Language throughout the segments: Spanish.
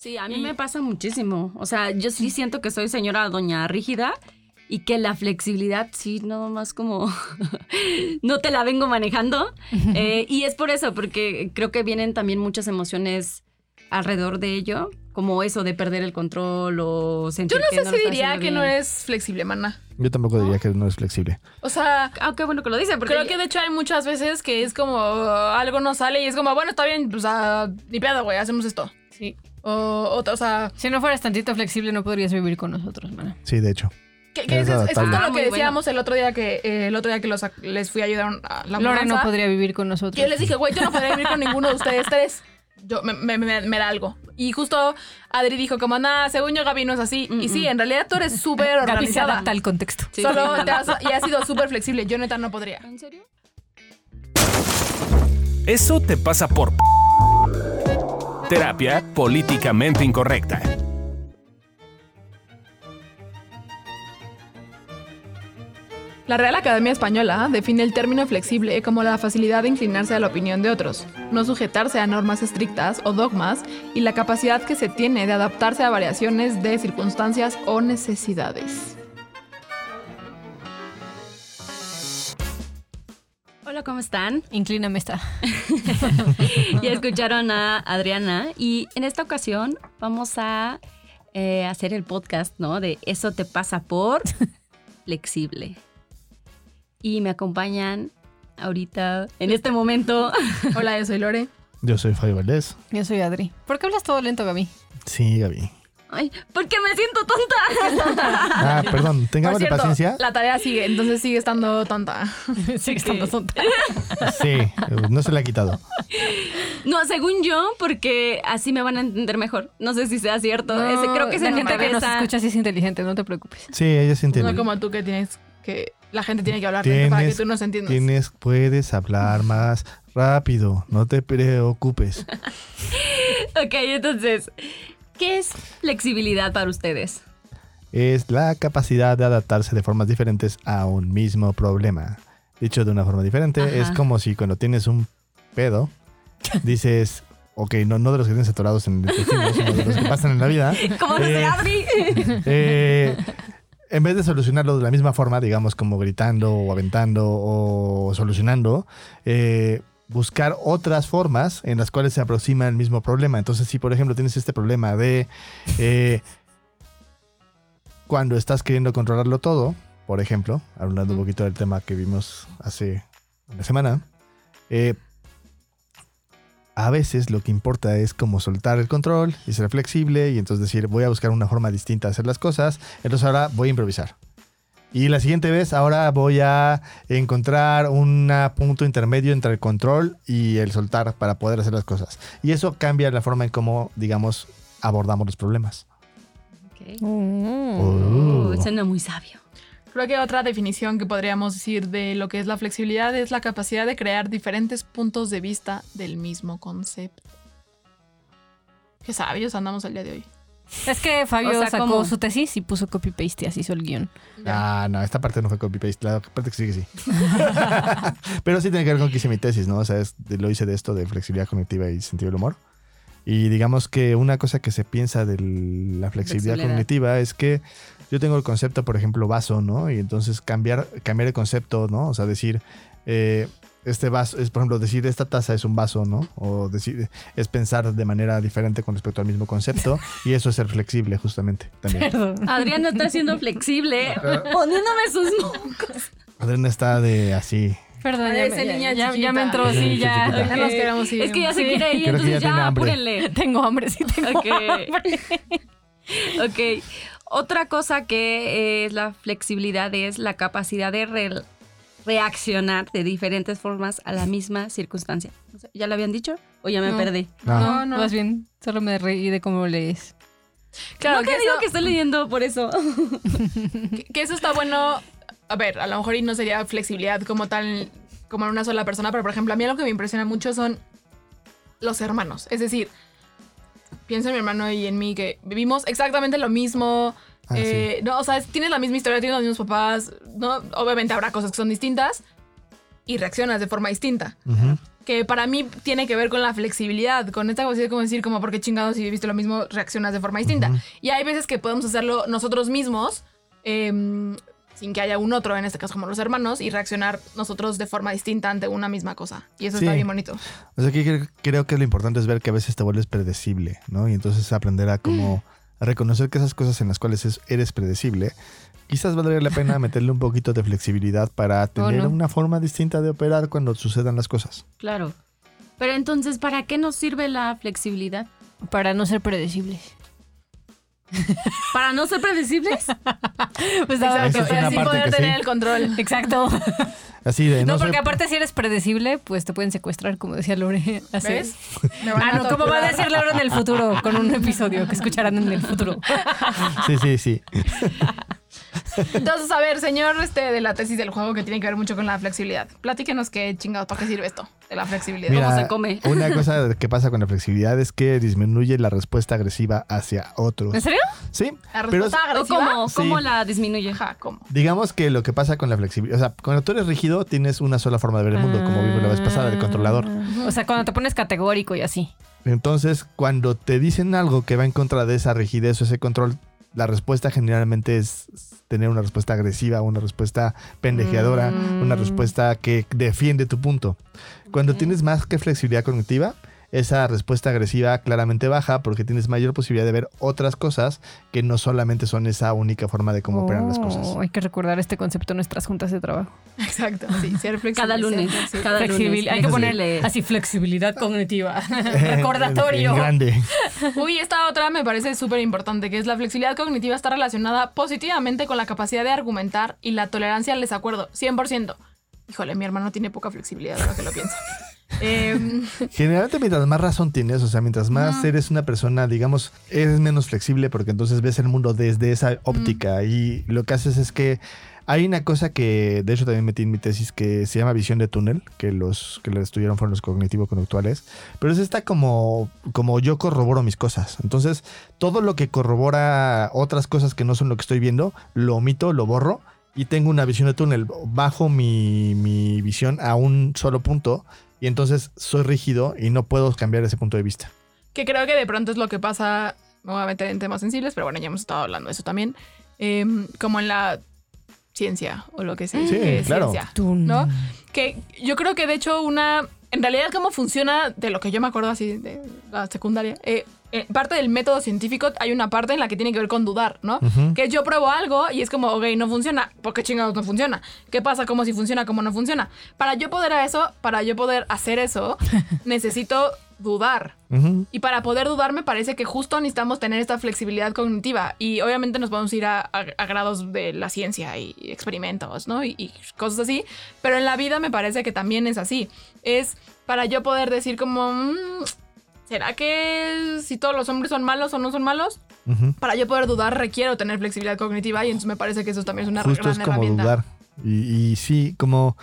Sí, a mí me pasa muchísimo. O sea, yo sí siento que soy señora doña rígida y que la flexibilidad sí, no más como no te la vengo manejando. Eh, y es por eso, porque creo que vienen también muchas emociones alrededor de ello, como eso de perder el control o sentir Yo no que sé lo si diría que no bien. es flexible, mana. Yo tampoco diría que no es flexible. O sea, Ah, qué bueno que lo dice, porque creo que de hecho hay muchas veces que es como uh, algo no sale y es como, bueno, está bien, pues ah, ni pedo, güey, hacemos esto. Sí. O, o, o sea, Si no fueras tantito flexible, no podrías vivir con nosotros, mana. Sí, de hecho. que, que Es es, es justo lo Ah, que bueno. decíamos el otro día que eh, el otro día que los, les fui a ayudar a la Lore no podría vivir con nosotros. yo les dije, güey, yo no podría vivir con ninguno de ustedes tres. Yo, me, me, me- me da algo. Y justo Adri dijo como, nada, según yo Gaby no es así. Y sí, en realidad tú eres súper Gaby se organizada. adapta al contexto. Sí, Solo sí, te has, y has sido súper flexible. Yo neta no podría. ¿En serio? Eso te pasa por terapia políticamente incorrecta. La Real Academia Española define el término flexible como la facilidad de inclinarse a la opinión de otros, no sujetarse a normas estrictas o dogmas y la capacidad que se tiene de adaptarse a variaciones de circunstancias o necesidades. Hola, ¿cómo están? Inclíname esta. ya escucharon a Adriana y en esta ocasión vamos a eh, hacer el podcast, ¿no? De Eso te pasa por flexible. Y me acompañan ahorita, en este momento. Hola, yo soy Lore. Yo soy Fabio Valdés. Yo soy Adri. ¿Por qué hablas todo lento, Gaby? Sí, Gaby. Ay, porque me siento tonta. Ah, perdón, tengamos paciencia. la tarea sigue, entonces sigue estando tonta. Sigue estando tonta. Sí, eh, no se le ha quitado. No, según yo, porque así me van a entender mejor. No sé si sea cierto. No, Ese- creo que es La gente que nos escucha sí es inteligente, no te preocupes. Sí, ella se entiende. No como tú que tienes que... La gente tiene que hablar lento para que Tienes, tú nos entiendas. tienes, puedes hablar más rápido, no te preocupes. Ok, entonces, ¿qué es flexibilidad para ustedes? Es la capacidad de adaptarse de formas diferentes a un mismo problema. Dicho de una forma diferente, Ajá. es como si cuando tienes un pedo, dices, ok, no, no de los que tienes atorados en el sino de los que pasan en la vida. ¿Cómo se Eh, abre? Eh, en vez de solucionarlo de la misma forma, digamos como gritando o aventando o solucionando, eh, buscar otras formas en las cuales se aproxima el mismo problema. Entonces, si por ejemplo tienes este problema de eh, cuando estás queriendo controlarlo todo, por ejemplo, hablando un poquito del tema que vimos hace una semana, eh, a veces lo que importa es como soltar el control y ser flexible y entonces decir voy a buscar una forma distinta de hacer las cosas, entonces ahora voy a improvisar. Y la siguiente vez ahora voy a encontrar un punto intermedio entre el control y el soltar para poder hacer las cosas. Y eso cambia la forma en cómo, digamos, abordamos los problemas. Ok. Oh. Uh, suena muy sabio. Creo que otra definición que podríamos decir de lo que es la flexibilidad es la capacidad de crear diferentes puntos de vista del mismo concepto. Qué sabios andamos el día de hoy. Es que Fabio O sea, sacó ¿cómo? su tesis y puso copy-paste y así hizo el guion. Ah, no, esta parte no fue copy-paste, la parte que sí que sí. Pero sí tiene que ver con que hice mi tesis, ¿no? O sea, es de- lo hice de esto, de flexibilidad cognitiva y sentido del humor. Y digamos que una cosa que se piensa de la flexibilidad, Flexibilidad. cognitiva es que yo tengo el concepto, por ejemplo, vaso, ¿no? Y entonces cambiar, cambiar el concepto, ¿no? O sea, decir, eh, este vaso, es por ejemplo, decir esta taza es un vaso, ¿no? O decir, es pensar de manera diferente con respecto al mismo concepto. y eso es ser flexible, justamente, también. Perdón. Adriana está siendo flexible, poniéndome sus mocos. Adriana está de así. Perdón, ya, ya- niña ya- me entró, sí, ya. Nos queremos ir. Es que ya se quiere ir, Creo entonces ya apúrenle. Tengo hambre, sí tengo Ok. hambre. Ok. Otra cosa que es la flexibilidad es la capacidad de reaccionar de diferentes formas a la misma circunstancia. ¿Ya lo habían dicho o ya me No. perdí? No. No, no. Más bien, solo me reí de cómo lees. Claro, no que que digo eso- que estoy leyendo por eso. Que, que eso está bueno. A ver, a lo mejor y no sería flexibilidad como tal, como en una sola persona, pero por ejemplo, a mí algo que me impresiona mucho son los hermanos. Es decir, pienso en mi hermano y en mí que vivimos exactamente lo mismo. Ah, eh, no, o sea, es- tienes la misma historia, tienes los mismos papás. No, obviamente habrá cosas que son distintas y reaccionas de forma distinta. Ujú. que para mí tiene que ver con la flexibilidad, con esta capacidad de como decir, como porque chingados si viste lo mismo, reaccionas de forma distinta. Y hay veces que podemos hacerlo nosotros mismos, em, sin que haya un otro, en este caso como los hermanos, y reaccionar nosotros de forma distinta ante una misma cosa. Y eso Sí. está bien bonito. O sea, que creo, creo que lo importante es ver que a veces te vuelves predecible, ¿no? Y entonces aprender a como a reconocer que esas cosas en las cuales es- eres predecible, quizás valdría la pena meterle un poquito de flexibilidad para tener no? una forma distinta de operar cuando sucedan las cosas. Claro. Pero entonces, ¿para qué nos sirve la flexibilidad? Para no ser predecibles. ¿Para no ser predecibles? Pues Exacto, es una así poder que tener sí. el control. Exacto. Así de No, no, porque ser- aparte si eres predecible, pues te pueden secuestrar, como decía Lore. Así ¿Ves? Ah, no, como va a decir Lore en el futuro, con un episodio que escucharán en el futuro. Sí, sí, sí. Entonces, a ver, señor este, de la tesis del juego que tiene que ver mucho con la flexibilidad. Platíquenos qué chingados, ¿para qué sirve esto de la flexibilidad? Mira, se come? Una cosa que pasa con la flexibilidad es que disminuye la respuesta agresiva hacia otros. ¿En serio? Sí, ¿La pero respuesta ¿O agresiva? cómo, Sí. cómo la disminuye? ¿cómo? digamos que lo que pasa con la flexibilidad, o sea, cuando tú eres rígido tienes una sola forma de ver el mundo, como vimos la vez pasada, de controlador. O sea, cuando te pones categórico y así. Entonces, cuando te dicen algo que va en contra de esa rigidez o ese control, la respuesta generalmente es tener una respuesta agresiva, una respuesta pendejeadora, Mm. una respuesta que defiende tu punto. Cuando tienes más que flexibilidad cognitiva, esa respuesta agresiva claramente baja porque tienes mayor posibilidad de ver otras cosas que no solamente son esa única forma de cómo operan las cosas. Oh, Hay que recordar este concepto en nuestras juntas de trabajo. Exacto, sí, ser flexible. Cada ser lunes. flexible. Lunes. Hay que ponerle así flexibilidad cognitiva. En- Recordatorio. en grande. Uy, esta otra me parece súper importante, que es la flexibilidad cognitiva está relacionada positivamente con la capacidad de argumentar y la tolerancia al desacuerdo, 100%. Híjole, mi hermano tiene poca flexibilidad ahora que lo pienso. Em, Generalmente mientras más razón tienes, o sea, mientras más eres una persona, digamos, eres menos flexible porque entonces ves el mundo desde esa óptica y lo que haces es que hay una cosa que, de hecho también metí en mi tesis que se llama visión de túnel, que los que lo estudiaron fueron los cognitivo-conductuales, pero es esta como, como yo corroboro mis cosas. Entonces, todo lo que corrobora otras cosas que no son lo que estoy viendo, lo omito, lo borro y tengo una visión de túnel. Bajo mi, mi visión a un solo punto y entonces soy rígido y no puedo cambiar ese punto de vista. que creo que de pronto es lo que pasa, me voy a meter en temas sensibles, pero bueno, ya hemos estado hablando de eso también, em, como en la ciencia o lo que sea. Sí, que es claro. ciencia, ¿no? Que yo creo que de hecho una, en realidad cómo funciona, de lo que yo me acuerdo así de la secundaria, eh, eh, parte del método científico hay una parte en la que tiene que ver con dudar, ¿no? Que yo pruebo algo y es como, ok, no funciona. ¿Por qué chingados no funciona? ¿Qué pasa? ¿Cómo si funciona? ¿Cómo no funciona? Para yo poder a eso, para yo poder hacer eso, necesito dudar. Y para poder dudar me parece que justo necesitamos tener esta flexibilidad cognitiva. Y obviamente nos podemos ir a, a- a grados de la ciencia y experimentos, ¿no? Y, y cosas así. Pero en la vida me parece que también es así. Es para yo poder decir como... "Mm, ¿Será que si todos los hombres son malos o no son malos? Para yo poder dudar requiero tener flexibilidad cognitiva y entonces me parece que eso también es una Justo gran es como herramienta. dudar. Y, y sí, como...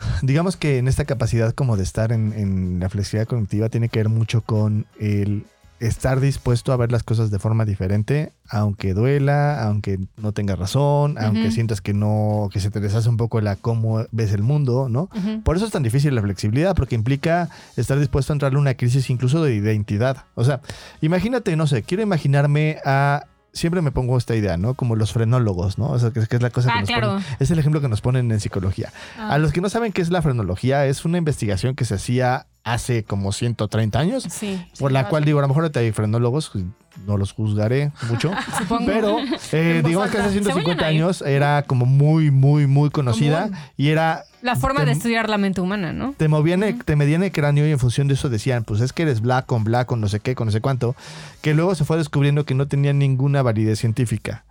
Digamos que en esta capacidad como de estar en, en la flexibilidad cognitiva tiene que ver mucho con el estar dispuesto a ver las cosas de forma diferente, aunque duela, aunque no tengas razón, aunque sientas que no, que se te deshace un poco la cómo ves el mundo, ¿no? Por eso es tan difícil la flexibilidad, porque implica estar dispuesto a entrarle a una crisis incluso de identidad. O sea, imagínate, no sé, quiero imaginarme a... Siempre me pongo esta idea, ¿no? Como los frenólogos, ¿no? O sea, que, es- la cosa que Ah, nos claro. ponen- Es el ejemplo que nos ponen en psicología. Ah. A los que no saben qué es la frenología, es una investigación que se hacía hace como 130 años, Sí. por la cual digo, a lo mejor hay frenólogos, no los juzgaré mucho, Supongo. pero eh, digamos que hace 150 Se vayan a ir. años era como muy, muy, muy conocida y era La forma Te- de estudiar la mente humana, ¿no? te movían, el- te medían el cráneo y en función de eso decían, pues es que eres black con black con no sé qué, con no sé cuánto, que luego se fue descubriendo que no tenían ninguna validez científica.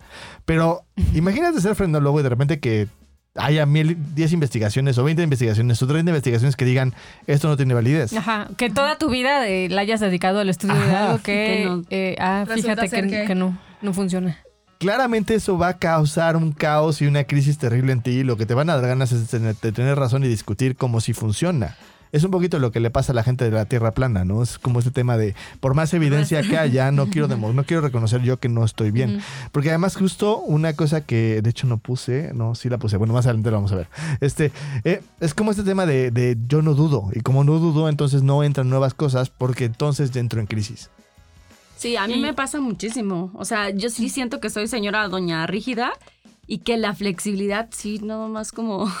Pero imagínate ser frenólogo y de repente que haya mil, 10 investigaciones o 20 investigaciones o 30 investigaciones que digan, esto no tiene validez. Ajá, que toda tu vida eh, la hayas dedicado al estudio de algo que, Que no. eh, ah, fíjate que, que- que no, no funciona. Claramente eso va a causar un caos y una crisis terrible en ti. y Lo que te van a dar ganas es de tener, de tener razón y discutir cómo si funciona. Es un poquito lo que le pasa a la gente de la Tierra plana, ¿no? Es como este tema de, por más evidencia que haya, no quiero, demo- no quiero reconocer yo que no estoy bien. Porque además justo una cosa que de hecho no puse, no, sí la puse, bueno, más adelante lo vamos a ver. Este, eh, es como este tema de, de yo no dudo, y como no dudo, entonces no entran nuevas cosas porque entonces ya entro en crisis. Sí, a mí Y- me pasa muchísimo. O sea, yo sí siento que soy señora doña rígida y que la flexibilidad sí, nada más como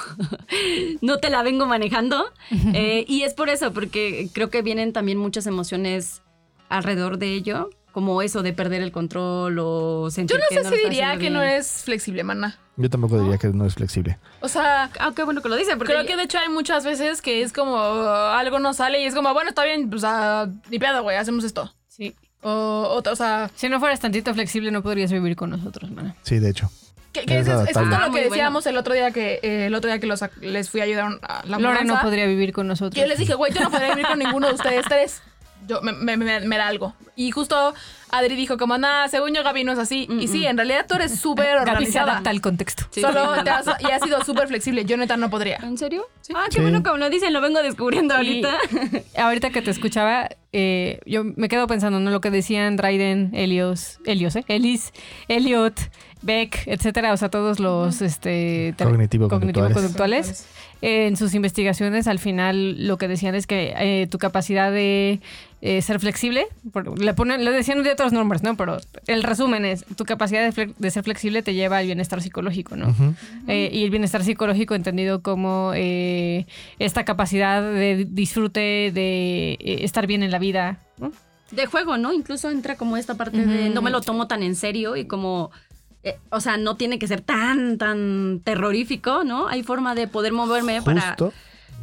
no te la vengo manejando. Eh, y es por eso, porque creo que vienen también muchas emociones alrededor de ello, como eso de perder el control o sentir Yo no que sé lo si diría que no eres flexible, mana. Yo tampoco diría que no es flexible. O sea, Ah, qué bueno que lo dice, porque creo que de hecho hay muchas veces que es como uh, algo no sale y es como, bueno, está bien, pues ah, ni pedo, güey, hacemos esto. Sí. O, o, o sea, Si no fueras tantito flexible, no podrías vivir con nosotros, mana. Sí, de hecho. Que, que Es es, es adaptable. justo Ah, lo que bueno. decíamos el otro día que eh, el otro día que los, les fui a ayudar a la Lore no podría vivir con nosotros. Yo les dije, güey, yo no podría vivir con ninguno de ustedes tres. Yo, me, me- me- me da algo. Y justo Adri dijo como, nada, según yo Gaby no es así. Y sí, en realidad tú eres súper Gaby se organizada. adapta al contexto. Sí, Solo sí, te has, y has sido súper flexible. Yo neta no podría. ¿En serio? Ah, qué Sí. bueno que me lo dicen, lo vengo descubriendo Y ahorita. ahorita que te escuchaba, eh, yo me quedo pensando, ¿no? Lo que decían Dryden, Helios, Helios, ¿eh? Ellis, Elliot, Beck, etcétera, o sea, todos los este, te- Cognitivo-conductuales. cognitivo-conductuales. En sus investigaciones, al final, lo que decían es que eh, tu capacidad de eh, ser flexible, por- le, ponen, le decían de otros nombres, ¿no? Pero el resumen es, tu capacidad de, fle- de ser flexible te lleva al bienestar psicológico, ¿no? Eh, y el bienestar psicológico entendido como eh, esta capacidad de disfrute, de eh, estar bien en la vida. ¿no? de juego, ¿no? Incluso entra como esta parte de no me lo tomo tan en serio y como, eh, o sea, no tiene que ser tan, tan terrorífico, ¿no? Hay forma de poder moverme para... Justo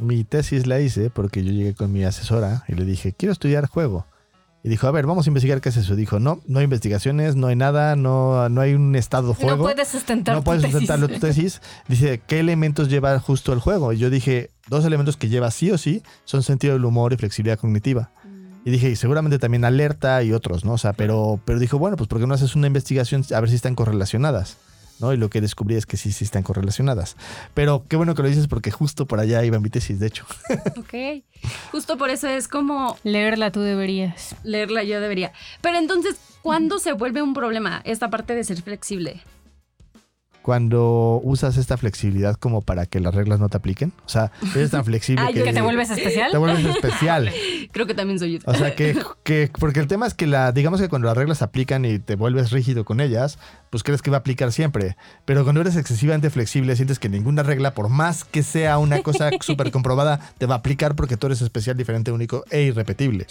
mi tesis la hice porque yo llegué con mi asesora y le dije, quiero estudiar juego. Y dijo, a ver, vamos a investigar qué es eso. Dijo, no, no hay investigaciones, no hay nada, no, no hay un estado juego. No puedes sustentar no puedes tesis. sustentarlo tu tesis. Dice, ¿qué elementos lleva justo el juego? Y yo dije, dos elementos que lleva sí o sí son sentido del humor y flexibilidad cognitiva. Y dije, y seguramente también alerta y otros, ¿no? O sea, pero, pero dijo, bueno, pues ¿por qué no haces una investigación a ver si están correlacionadas? ¿No? Y lo que descubrí es que sí, sí están correlacionadas. Pero qué bueno que lo dices porque justo por allá iba mi tesis, de hecho. Ok. Justo por eso es como Leerla tú deberías. leerla yo debería. Pero entonces, ¿cuándo se vuelve un problema esta parte de ser flexible? Cuando usas esta flexibilidad como para que las reglas no te apliquen. O sea, eres tan flexible Ay, que, yo- ¿Que te vuelves especial? te vuelves especial. Creo que también soy yo. O sea, que, que, porque el tema es que la, digamos que cuando las reglas se aplican y te vuelves rígido con ellas, pues crees que va a aplicar siempre. Pero cuando eres excesivamente flexible, sientes que ninguna regla, por más que sea una cosa súper comprobada, te va a aplicar porque tú eres especial, diferente, único e irrepetible.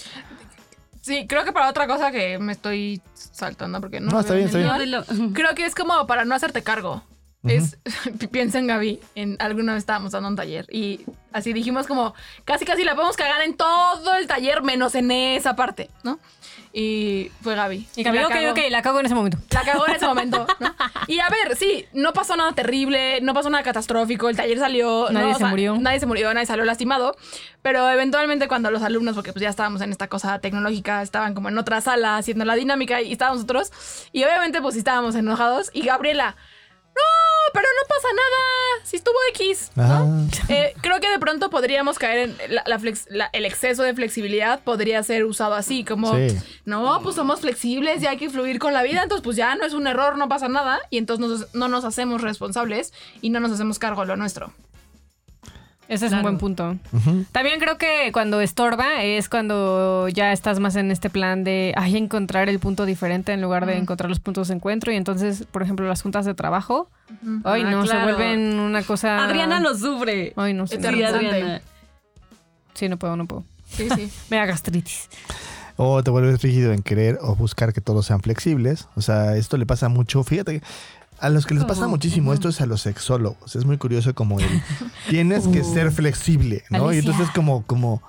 Sí, creo que para otra cosa que me estoy saltando porque no. No, está bien, está bien. No. Creo que es como para no hacerte cargo. Es, piensa en Gaby, en alguna vez estábamos dando un taller y así dijimos como, casi casi la podemos cagar en todo el taller menos en esa parte, ¿no? Y fue Gaby. Y Gaby, la ok, cagó. ok, la cago en ese momento. La cagó en ese momento, ¿no? Y a ver, sí, no pasó nada terrible, no pasó nada catastrófico, el taller salió... Nadie no, se murió. Nadie se murió, nadie salió lastimado, pero eventualmente cuando los alumnos, porque pues ya estábamos en esta cosa tecnológica, estaban como en otra sala haciendo la dinámica y estábamos nosotros, y obviamente pues sí estábamos enojados, y Gabriela, no, pero no pasa nada, si estuvo X, ¿no? Ah, Eh, creo que de pronto podríamos caer en la- la flex- la- el exceso de flexibilidad podría ser usado así, como Sí. no, pues somos flexibles y hay que fluir con la vida, entonces pues ya no es un error, no pasa nada y entonces nos- no nos hacemos responsables y no nos hacemos cargo de lo nuestro. Ese es Claro. un buen punto. También creo que cuando estorba es cuando ya estás más en este plan de ay, encontrar el punto diferente en lugar de encontrar los puntos de encuentro. Y entonces, por ejemplo, las juntas de trabajo, ay, Ah, no, se vuelven una cosa. Adriana lo sufre. Ay, no sé. Sí. Adriana. Sí, no puedo, no puedo. Sí, sí. Me da gastritis. O te vuelves rígido en querer o buscar que todos sean flexibles. O sea, esto le pasa mucho. Fíjate que a los que les pasa muchísimo esto es a los sexólogos. Es muy curioso como el tienes que ser flexible, ¿no? Y entonces como, como,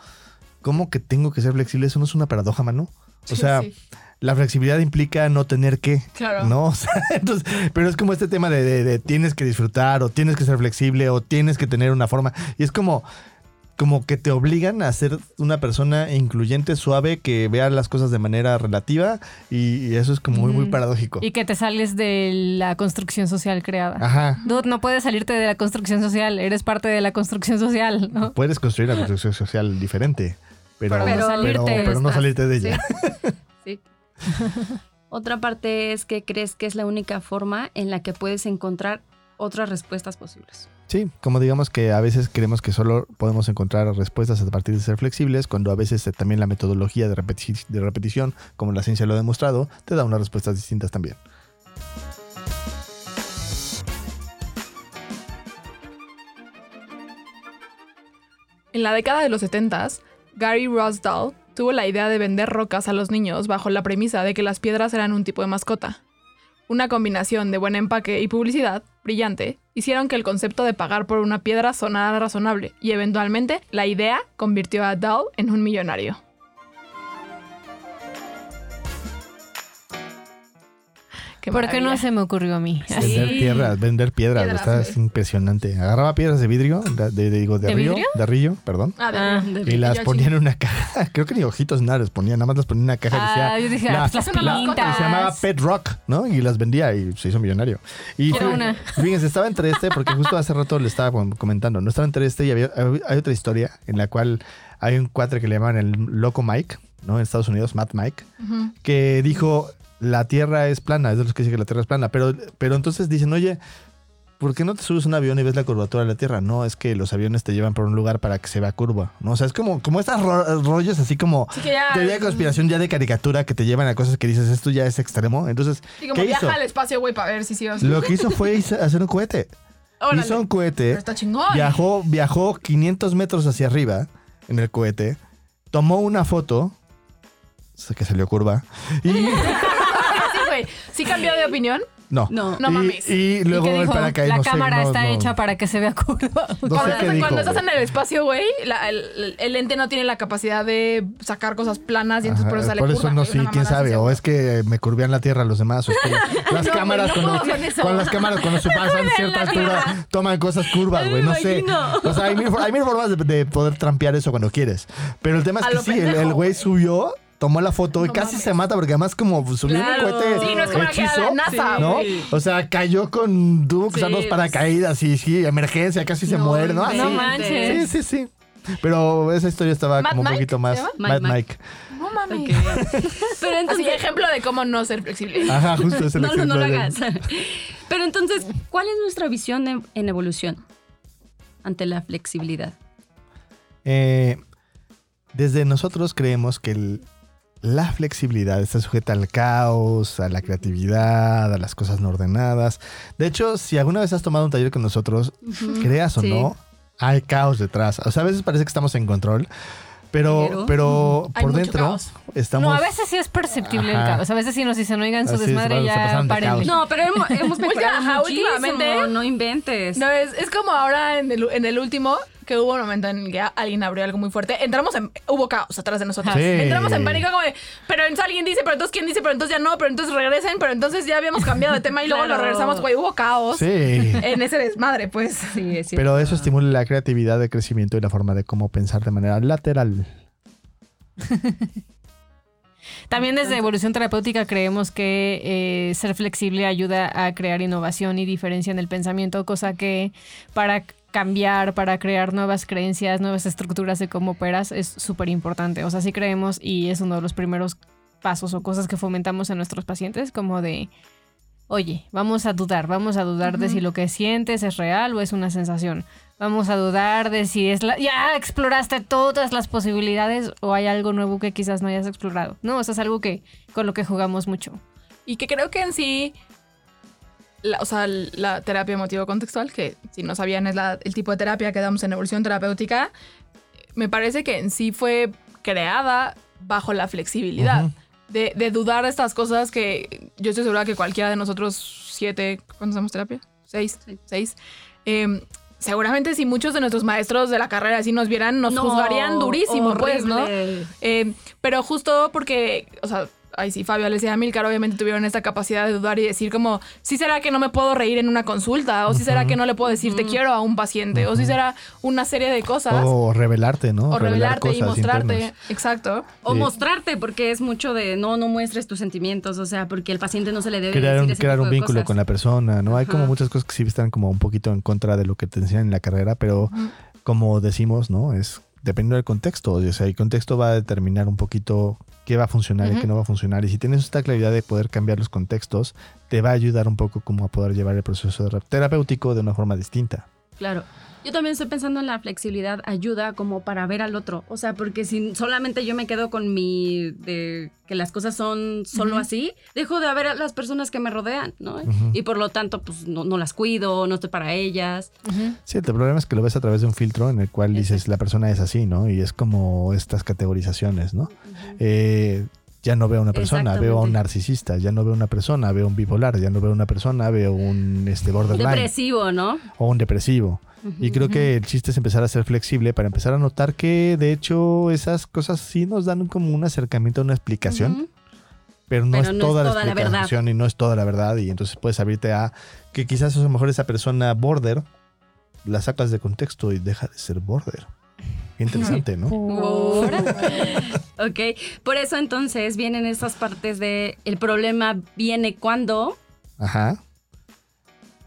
¿cómo que tengo que ser flexible? Eso no es una paradoja, mano. O sea, Sí, la flexibilidad implica no tener que. Claro. ¿No? O sea, entonces, pero es como este tema de, de- de tienes que disfrutar o tienes que ser flexible o tienes que tener una forma. Y es como, como que te obligan a ser una persona incluyente, suave, que vea las cosas de manera relativa y, y eso es como muy, muy paradójico. Y que te sales de la construcción social creada. Ajá. Dude, no puedes salirte de la construcción social, eres parte de la construcción social, ¿no? Puedes construir la construcción social diferente, pero, Pero pero, salirte, pero no salirte de ella. Sí. Otra parte es que crees que es la única forma en la que puedes encontrar otras respuestas posibles. Sí, como digamos que a veces creemos que solo podemos encontrar respuestas a partir de ser flexibles, cuando a veces eh, también la metodología de, repeti- de repetición, como la ciencia lo ha demostrado, te da unas respuestas distintas también. En la década de los 70, Gary Rosdahl tuvo la idea de vender rocas a los niños bajo la premisa de que las piedras eran un tipo de mascota. Una combinación de buen empaque y publicidad brillante hicieron que el concepto de pagar por una piedra sonara razonable y eventualmente la idea convirtió a Dahl en un millonario. Qué ¿Por qué no se me ocurrió a mí? Sí. Vender tierras, vender piedras, Piedras, está güey. impresionante. Agarraba piedras de vidrio, de, de- digo, de, ¿De río, vidrio? de río, perdón. Ah, de- Ah. de- Y las ponía en una caja. Creo que ni ojitos nada les ponía, nada más las ponía en una caja decía. Ah, yo dije, la- las es. Y se llamaba Pet Rock, ¿no? Y las vendía y se hizo millonario. Y fí- una. fíjense, estaba entre este, porque justo hace rato le estaba com- comentando, no estaba entre este y había, hay otra historia en la cual hay un cuatre que le llaman el Loco Mike, ¿no? En Estados Unidos, Matt Mike, que dijo, la Tierra es plana, es de los que dice que la Tierra es plana, pero, pero entonces dicen, oye, ¿por qué no te subes a un avión y ves la curvatura de la Tierra? No, es que los aviones te llevan por un lugar para que se vea curva, ¿no? O sea, es como, como estas ro- rollos así como... Que ya. Teoría de conspiración ya de caricatura que te llevan a cosas que dices, esto ya es extremo. Entonces, Sí, como ¿qué viaja hizo? al espacio, güey, para ver si sí o sí. Lo que hizo fue hacer un cohete. Órale. Hizo un Pero cohete, está chingón. viajó, viajó 500 metros hacia arriba en el cohete, tomó una foto, que salió curva, y Sí, güey. ¿Sí cambió de opinión? no. No. No y, mames. y ¿Y luego qué el dijo? paracaídas. La no cámara no, está no. hecha para que se vea curva. No sé Cuando, estás, dijo, cuando estás en el espacio, güey, la- el, el lente no tiene la capacidad de sacar cosas planas y entonces Ajá, por eso sale por eso curva, no, güey, sí, una quién mamada sabe. así, O es que me curvían la tierra los demás. O es que las No, cámaras, güey, no, cuando, con eso. con las cámaras, cuando se pasan cierta altura, toman cosas curvas, güey. No sé. O sea, hay mil, hay mil formas de, de poder trampear eso cuando quieres. Pero el tema es A que lo sí, el- pendejo, güey. subió, tomó la foto y No casi mames. se mata porque además como subió Claro. un cohete Sí, no es como la NASA, ¿no? O sea, cayó con tuvo que usar Sí. dos paracaídas y sí, emergencia, casi se No muere, ¿no? No manches. Sí, sí, sí. Pero esa historia estaba ¿Mad como un Mike poquito más. Mad Mad Mike. No mames. Pero entonces, Así, ejemplo de cómo no ser flexible. Ajá, justo es el no, no, no ejemplo lo de- hagas. Pero entonces, ¿cuál es nuestra visión en, en evolución ante la flexibilidad? Eh, desde nosotros creemos que el- la flexibilidad está sujeta al caos, a la creatividad, a las cosas no ordenadas. De hecho, si alguna vez has tomado un taller con nosotros, creas o Sí. no, hay caos detrás. O sea, a veces parece que estamos en control, pero, Pero- por dentro caos. estamos... No, a veces sí es perceptible Ajá. el caos. A veces sí nos dicen, oigan, su Así es, desmadre se ya pasaron de. No, pero hemos, hemos mejorado muchísimo, últimamente- no inventes. No, es, es como ahora en el, en el último, que hubo un momento en que alguien abrió algo muy fuerte. Entramos en. Hubo caos atrás de nosotros. Sí. Entramos en pánico, como de. Pero entonces alguien dice, pero entonces quién dice, pero entonces ya no, pero entonces regresen, pero entonces ya habíamos cambiado de tema y luego lo regresamos, güey. Hubo caos Sí. en ese desmadre, pues. Sí, es. Pero eso estimula la creatividad, el crecimiento y la forma de cómo pensar de manera lateral. También desde evolución terapéutica creemos que eh, ser flexible ayuda a crear innovación y diferencia en el pensamiento, cosa que para cambiar, para crear nuevas creencias, nuevas estructuras de cómo operas es súper importante. O sea, sí creemos y es uno de los primeros pasos o cosas que fomentamos en nuestros pacientes, como de, oye, vamos a dudar, vamos a dudar de si lo que sientes es real o es una sensación. Vamos a dudar de si es la... Ya exploraste todas las posibilidades o hay algo nuevo que quizás no hayas explorado. No, o sea, es algo que con lo que jugamos mucho. Y que creo que en sí. La- o sea, la terapia emotivo-contextual, que si no sabían es la- el tipo de terapia que damos en evolución terapéutica, me parece que en sí fue creada bajo la flexibilidad. De, de dudar de estas cosas que yo estoy segura que cualquiera de nosotros siete, ¿cuántos hacemos terapia? Seis, Sí. seis. eh, seguramente si muchos de nuestros maestros de la carrera así nos vieran, nos No, juzgarían durísimo, pues, ¿no? Eh, pero justo porque, o sea, ay sí, Fabio, Alessia y Amilcar obviamente tuvieron esta capacidad de dudar y decir como, ¿sí será que no me puedo reír en una consulta? ¿O sí será que no le puedo decir te quiero a un paciente? ¿O sí será una serie de cosas? O revelarte, ¿no? O Revelar revelarte y mostrarte. internas. Exacto. O Sí. mostrarte, porque es mucho de no, no muestres tus sentimientos, o sea, porque el paciente no se le debe crear decir un, ese crear tipo un de vínculo cosas. con la persona, ¿no? Hay como muchas cosas que sí están como un poquito en contra de lo que te enseñan en la carrera, pero como decimos, ¿no? Es dependiendo del contexto. O sea, el contexto va a determinar un poquito qué va a funcionar y qué no va a funcionar. Y si tienes esta claridad de poder cambiar los contextos, te va a ayudar un poco como a poder llevar el proceso terapéutico de una forma distinta. Claro. Yo también estoy pensando en la flexibilidad, ayuda como para ver al otro. O sea, porque si solamente yo me quedo con mi. de que las cosas son solo así, dejo de ver a las personas que me rodean, ¿no? Y por lo tanto, pues no, no las cuido, no estoy para ellas. Sí, el problema es que lo ves a través de un filtro en el cual dices la persona es así, ¿no? Y es como estas categorizaciones, ¿no? Eh, ya no veo a una persona, veo a un narcisista, ya no veo a una persona, veo un bipolar, ya no veo a una persona, veo un este, borderline Depresivo, ¿no? o un depresivo. Y creo que el chiste es empezar a ser flexible para empezar a notar que de hecho esas cosas sí nos dan como un acercamiento, una explicación, pero no Pero es no es toda la explicación y no es toda la verdad y entonces puedes abrirte a que quizás a lo mejor esa persona border la sacas de contexto y deja de ser border. Qué interesante, ¿no? Ok, por eso entonces vienen estas partes de el problema viene cuando Ajá.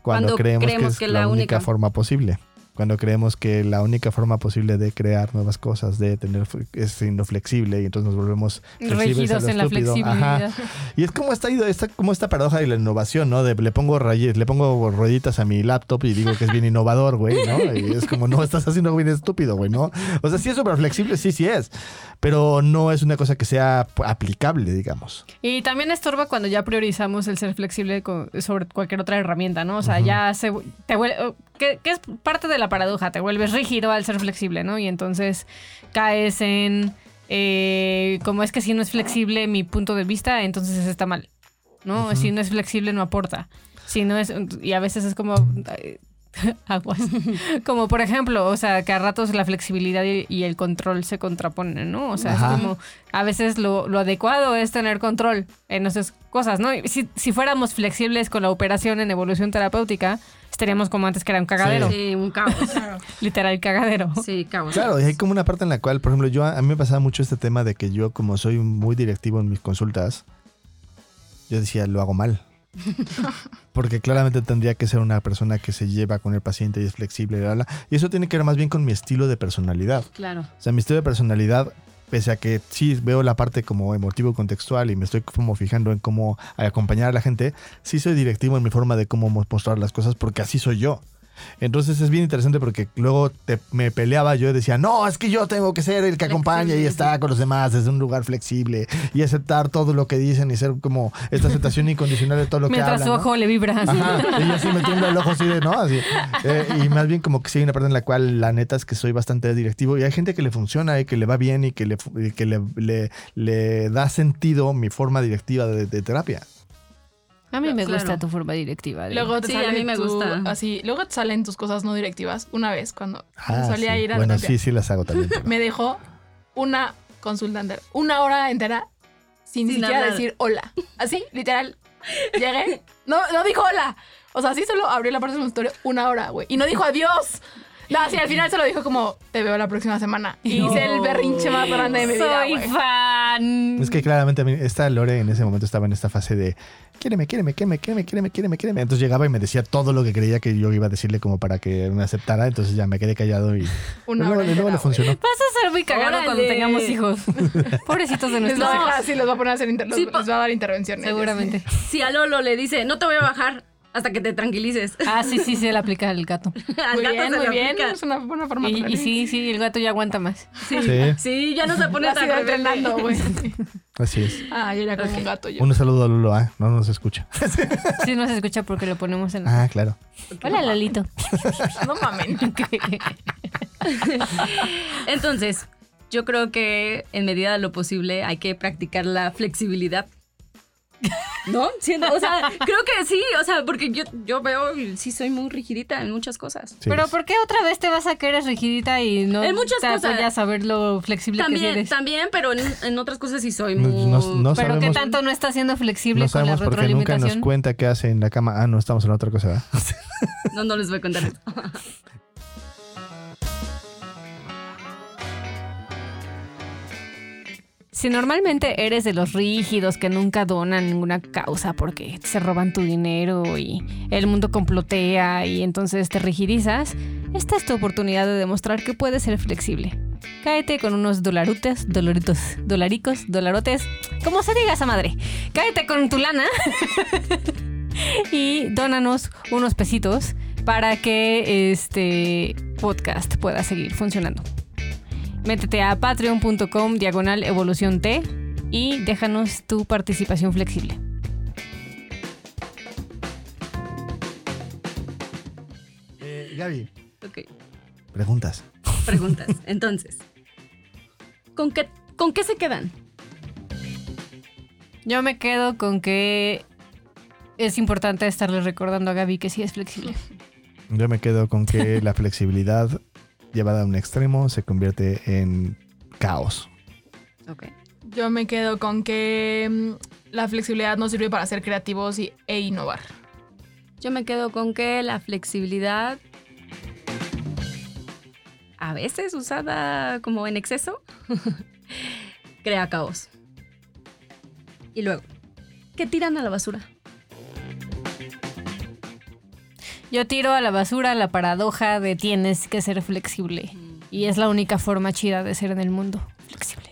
Cuando, Cuando creemos, creemos que es que la, única- forma posible. Cuando creemos que la única forma posible de crear nuevas cosas, de tener es siendo flexible y entonces nos volvemos lo en la flexibilidad. Ajá. Y es como esta, esta, como esta paradoja de la innovación, ¿no? De le pongo rayes, le pongo rueditas a mi laptop y digo que es bien innovador, güey, ¿no? Y es como, no, estás haciendo bien estúpido, güey, ¿no? O sea, sí es súper flexible, sí, sí es. Pero no es una cosa que sea aplicable, digamos. Y también estorba cuando ya priorizamos el ser flexible sobre cualquier otra herramienta, ¿no? O sea, ya se, te vuelve, que, que es parte de la paradoja, te vuelves rígido al ser flexible, ¿no? Y entonces caes en, eh, como es que si no es flexible mi punto de vista, entonces está mal, ¿no? Si no es flexible no aporta. Si no es, y a veces es como... Aguas. Como por ejemplo, o sea, que a ratos la flexibilidad y, y el control se contraponen, ¿no? O sea, Ajá. es como a veces lo, lo adecuado es tener control en esas cosas, ¿no? Y Si, si fuéramos flexibles con la operación en evolución terapéutica, estaríamos como antes que era un cagadero. Sí, un caos. Literal cagadero. Sí, caos. Claro, y hay como una parte en la cual, por ejemplo, yo a mí me pasaba mucho este tema de que yo, como soy muy directivo en mis consultas, yo decía, lo hago mal. Porque claramente tendría que ser una persona que se lleva con el paciente y es flexible, bla, bla. y eso tiene que ver más bien con mi estilo de personalidad. Claro. O sea, mi estilo de personalidad, pese a que sí veo la parte como emotivo contextual y me estoy como fijando en cómo acompañar a la gente, sí soy directivo en mi forma de cómo mostrar las cosas porque así soy yo. Entonces es bien interesante porque luego te- me peleaba yo y decía, no, es que yo tengo que ser el que acompaña y está con los demás desde un lugar flexible y aceptar todo lo que dicen y ser como esta aceptación incondicional de todo lo que Mientras hablan. su ¿no? ojo le vibra. así. Ajá, y yo así metiendo el ojo así de, ¿no? Así. Eh, y más bien como que sí hay una parte en la cual la neta es que soy bastante directivo y hay gente que le funciona y que le va bien y que le, fu- y que le, le- le da sentido mi forma directiva de, de terapia. A mí me Claro. gusta tu forma directiva. de- Luego te Sí, sale a mí me tu- gusta. Así, luego te salen tus cosas no directivas. Una vez cuando Ah, solía sí. ir a Bueno, terapia, sí, sí las hago también. pero- me dejó una consulta entera, una hora entera sin, Sin siquiera hablar. decir hola. Así, literal. Llegué, no, no dijo hola. O sea, sí solo abrió la parte del consultorio una hora, güey. Y no dijo adiós. No, sí, al final solo dijo como, te veo la próxima semana. Y No. hice el berrinche más grande de mi vida, Soy güey. fan. Es que claramente a mí- esta Lore en ese momento estaba en esta fase de quiéreme, quiéreme, quiéreme, quiéreme, quiéreme, quiéreme, quiéreme. Entonces llegaba y me decía todo lo que creía que yo iba a decirle como para que me aceptara. Entonces ya me quedé callado y Una luego, luego le funcionó. Vas a ser muy cagado Órale. cuando tengamos hijos. Pobrecitos de nuestros a hijos. sí, les va a poner a hacer inter- Sí, les va a dar intervenciones. Seguramente. Si a Lolo le dice, no te voy a bajar hasta que te tranquilices. Ah, sí, sí, se le aplica al gato. Al Muy gato bien, se muy le bien. aplica. Es una buena forma de Y, y sí, sí, el gato ya aguanta más. Sí. Sí. Sí, ya no se pone Lo tan entrenando, güey. Así es. Ah, yo era como un gato yo. Un saludo a Lolo, ¿ah? No nos escucha. Sí, no se escucha porque lo ponemos en la... Ah, claro. Hola, Lolito. No mamen. ¿No? Siento- o sea, creo que sí, o sea, porque yo, yo veo, y sí soy muy rigidita en muchas cosas. Sí. Pero ¿por qué otra vez te vas a que eres rigidita y no En muchas te cosas. apoyas a ver lo flexible que También, eres? también, pero en, en otras cosas sí soy No- muy... no- no Pero ¿qué sabemos- tanto no está siendo flexible No con la sabemos porque nunca nos retroalimentación? cuenta qué hace en la cama. Ah, no, estamos en otra cosa, ¿verdad? No, no les voy a contar Si normalmente eres de los rígidos que nunca donan ninguna causa porque se roban tu dinero y el mundo complotea y entonces te rigidizas, esta es tu oportunidad de demostrar que puedes ser flexible. Cáete con unos dolarutes, dolaritos, dolaricos, dolarotes, como se diga esa madre. Cáete con tu lana y dónanos unos pesitos para que este podcast pueda seguir funcionando. Métete a patreon.com diagonal evolución T y déjanos tu participación flexible. Eh, Gaby, Ok, preguntas. preguntas. Entonces, ¿con qué, ¿con qué se quedan? Yo me quedo con que es importante estarle recordando a Gaby que sí es flexible. Yo me quedo con que la flexibilidad llevada a un extremo se convierte en caos. Ok. Yo me quedo con que mm, la flexibilidad nos sirve para ser creativos y, e innovar. Yo me quedo con que la flexibilidad, a veces usada como en exceso, crea caos. Y luego, ¿qué tiran a la basura? Yo tiro a la basura la paradoja de tienes que ser flexible. Y es la única forma chida de ser en el mundo. Flexible.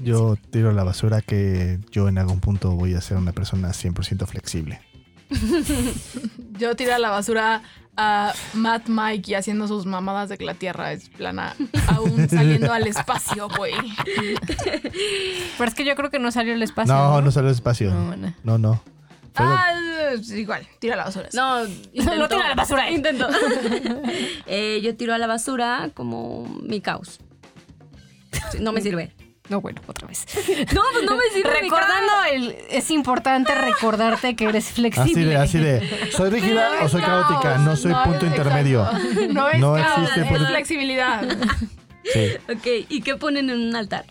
Yo tiro a la basura que yo en algún punto voy a ser una persona 100% flexible. Yo tiro a la basura a Matt Mike y haciendo sus mamadas de que la Tierra es plana, aún saliendo al espacio, güey. Pero es que yo creo que no salió el espacio. No, no sale el espacio. No, bueno. No, no. Ah, igual, tira a la basura. No, Lo tiro a la basura. Intento. Eh, yo tiro a la basura como mi caos. No me sirve. No, bueno, otra vez. No, pues no me sirve. mi Recordando, el, es importante recordarte que eres Así flexible. de, así de. ¿Soy rígida o soy caótica? No soy punto es- intermedio. exacto. No es No caos, existe es punto- flexibilidad. Sí. Ok, ¿y qué ponen en un altar?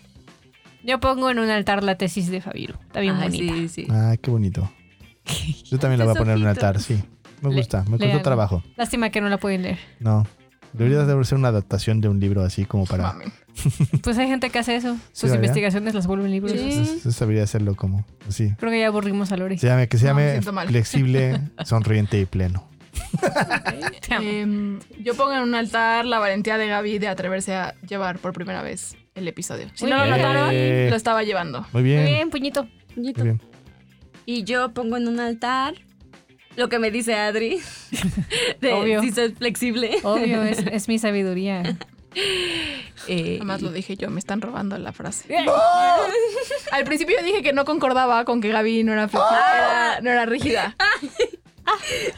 Yo pongo en un altar la tesis de Fabiro. Está bien Ay, bonita. sí, sí. Ah, qué bonito. Yo también la voy a poner en un altar, sí. Me Le- gusta, me costó trabajo. Lástima que no la pueden leer. No. Debería de ser una adaptación de un libro así como para. Pues hay gente que hace eso. Sus investigaciones las vuelven libros. Sí. Eso debería hacerlo como así. Creo que ya aburrimos a Lori. Se llame, que se llame flexible, sonriente y pleno. Em, yo pongo en un altar la valentía de Gaby de atreverse a llevar por primera vez el episodio. Si Muy no lo bien. notaron, Eh. lo estaba llevando. Muy Muy bien. bien, puñito. Muy bien. Y yo pongo en un altar lo que me dice Adri. De Obvio. si soy flexible. Obvio, es, es mi sabiduría. Eh, Además lo dije yo, me están robando la frase. Al principio yo dije que no concordaba con que Gaby no era flexible, era- no era rígida.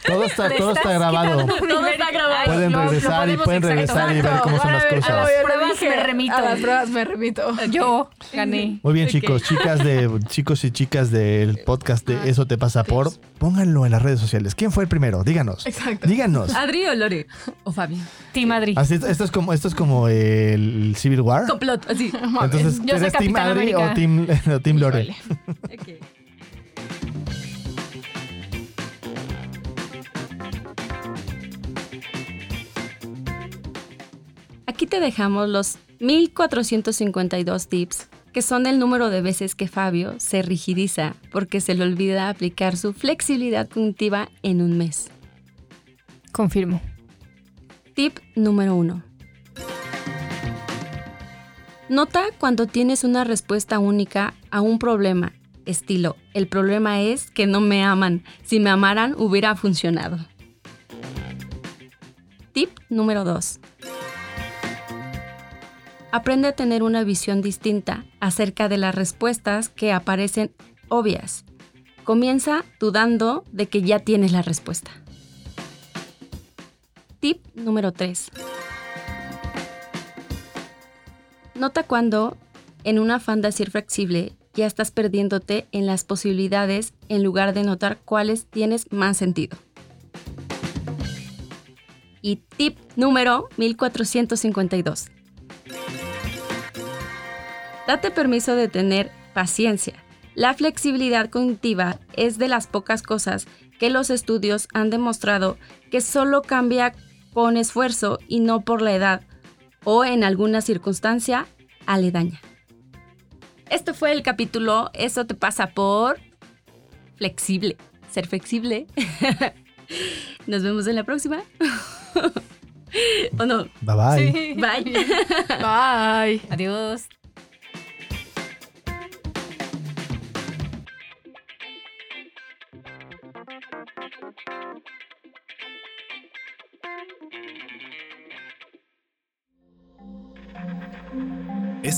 Todo está, todo está grabado. todo está grabado. Pueden Lo- lo regresar y pueden regresar y ver cómo son las cosas. Pruebas me remito. A las pruebas me remito. Yo gané. Muy bien, chicos, chicas de chicos y chicas del podcast de Eso te pasa por, pónganlo en las redes sociales. ¿Quién fue el primero? Díganos. Exacto. Díganos. ¿Adri o Lore? O Fabi. Team Madrid. Así, esto es como esto es como el Civil War. Complot, así. Entonces, Yo soy ¿eres Team Capitán Adri o. Team, o team Lore? Híjole. Aquí te dejamos los 1452 tips, que son el número de veces que Fabio se rigidiza porque se le olvida aplicar su flexibilidad cognitiva en un mes. Confirmo. Tip número 1. Nota cuando tienes una respuesta única a un problema, estilo, el problema es que no me aman, si me amaran hubiera funcionado. Tip número 2. Aprende a tener una visión distinta acerca de las respuestas que aparecen obvias. Comienza dudando de que ya tienes la respuesta. Tip número 3. Nota cuando, en un afán de ser flexible, ya estás perdiéndote en las posibilidades en lugar de notar cuáles tienes más sentido. Y tip número 1452. Date permiso de tener paciencia. La flexibilidad cognitiva es de las pocas cosas que los estudios han demostrado que solo cambia con esfuerzo y no por la edad o en alguna circunstancia aledaña. Esto fue el capítulo Eso te pasa por flexible. Ser flexible. Nos vemos en la próxima. ¿O no? Bye bye. Sí. Bye. Bye. Adiós.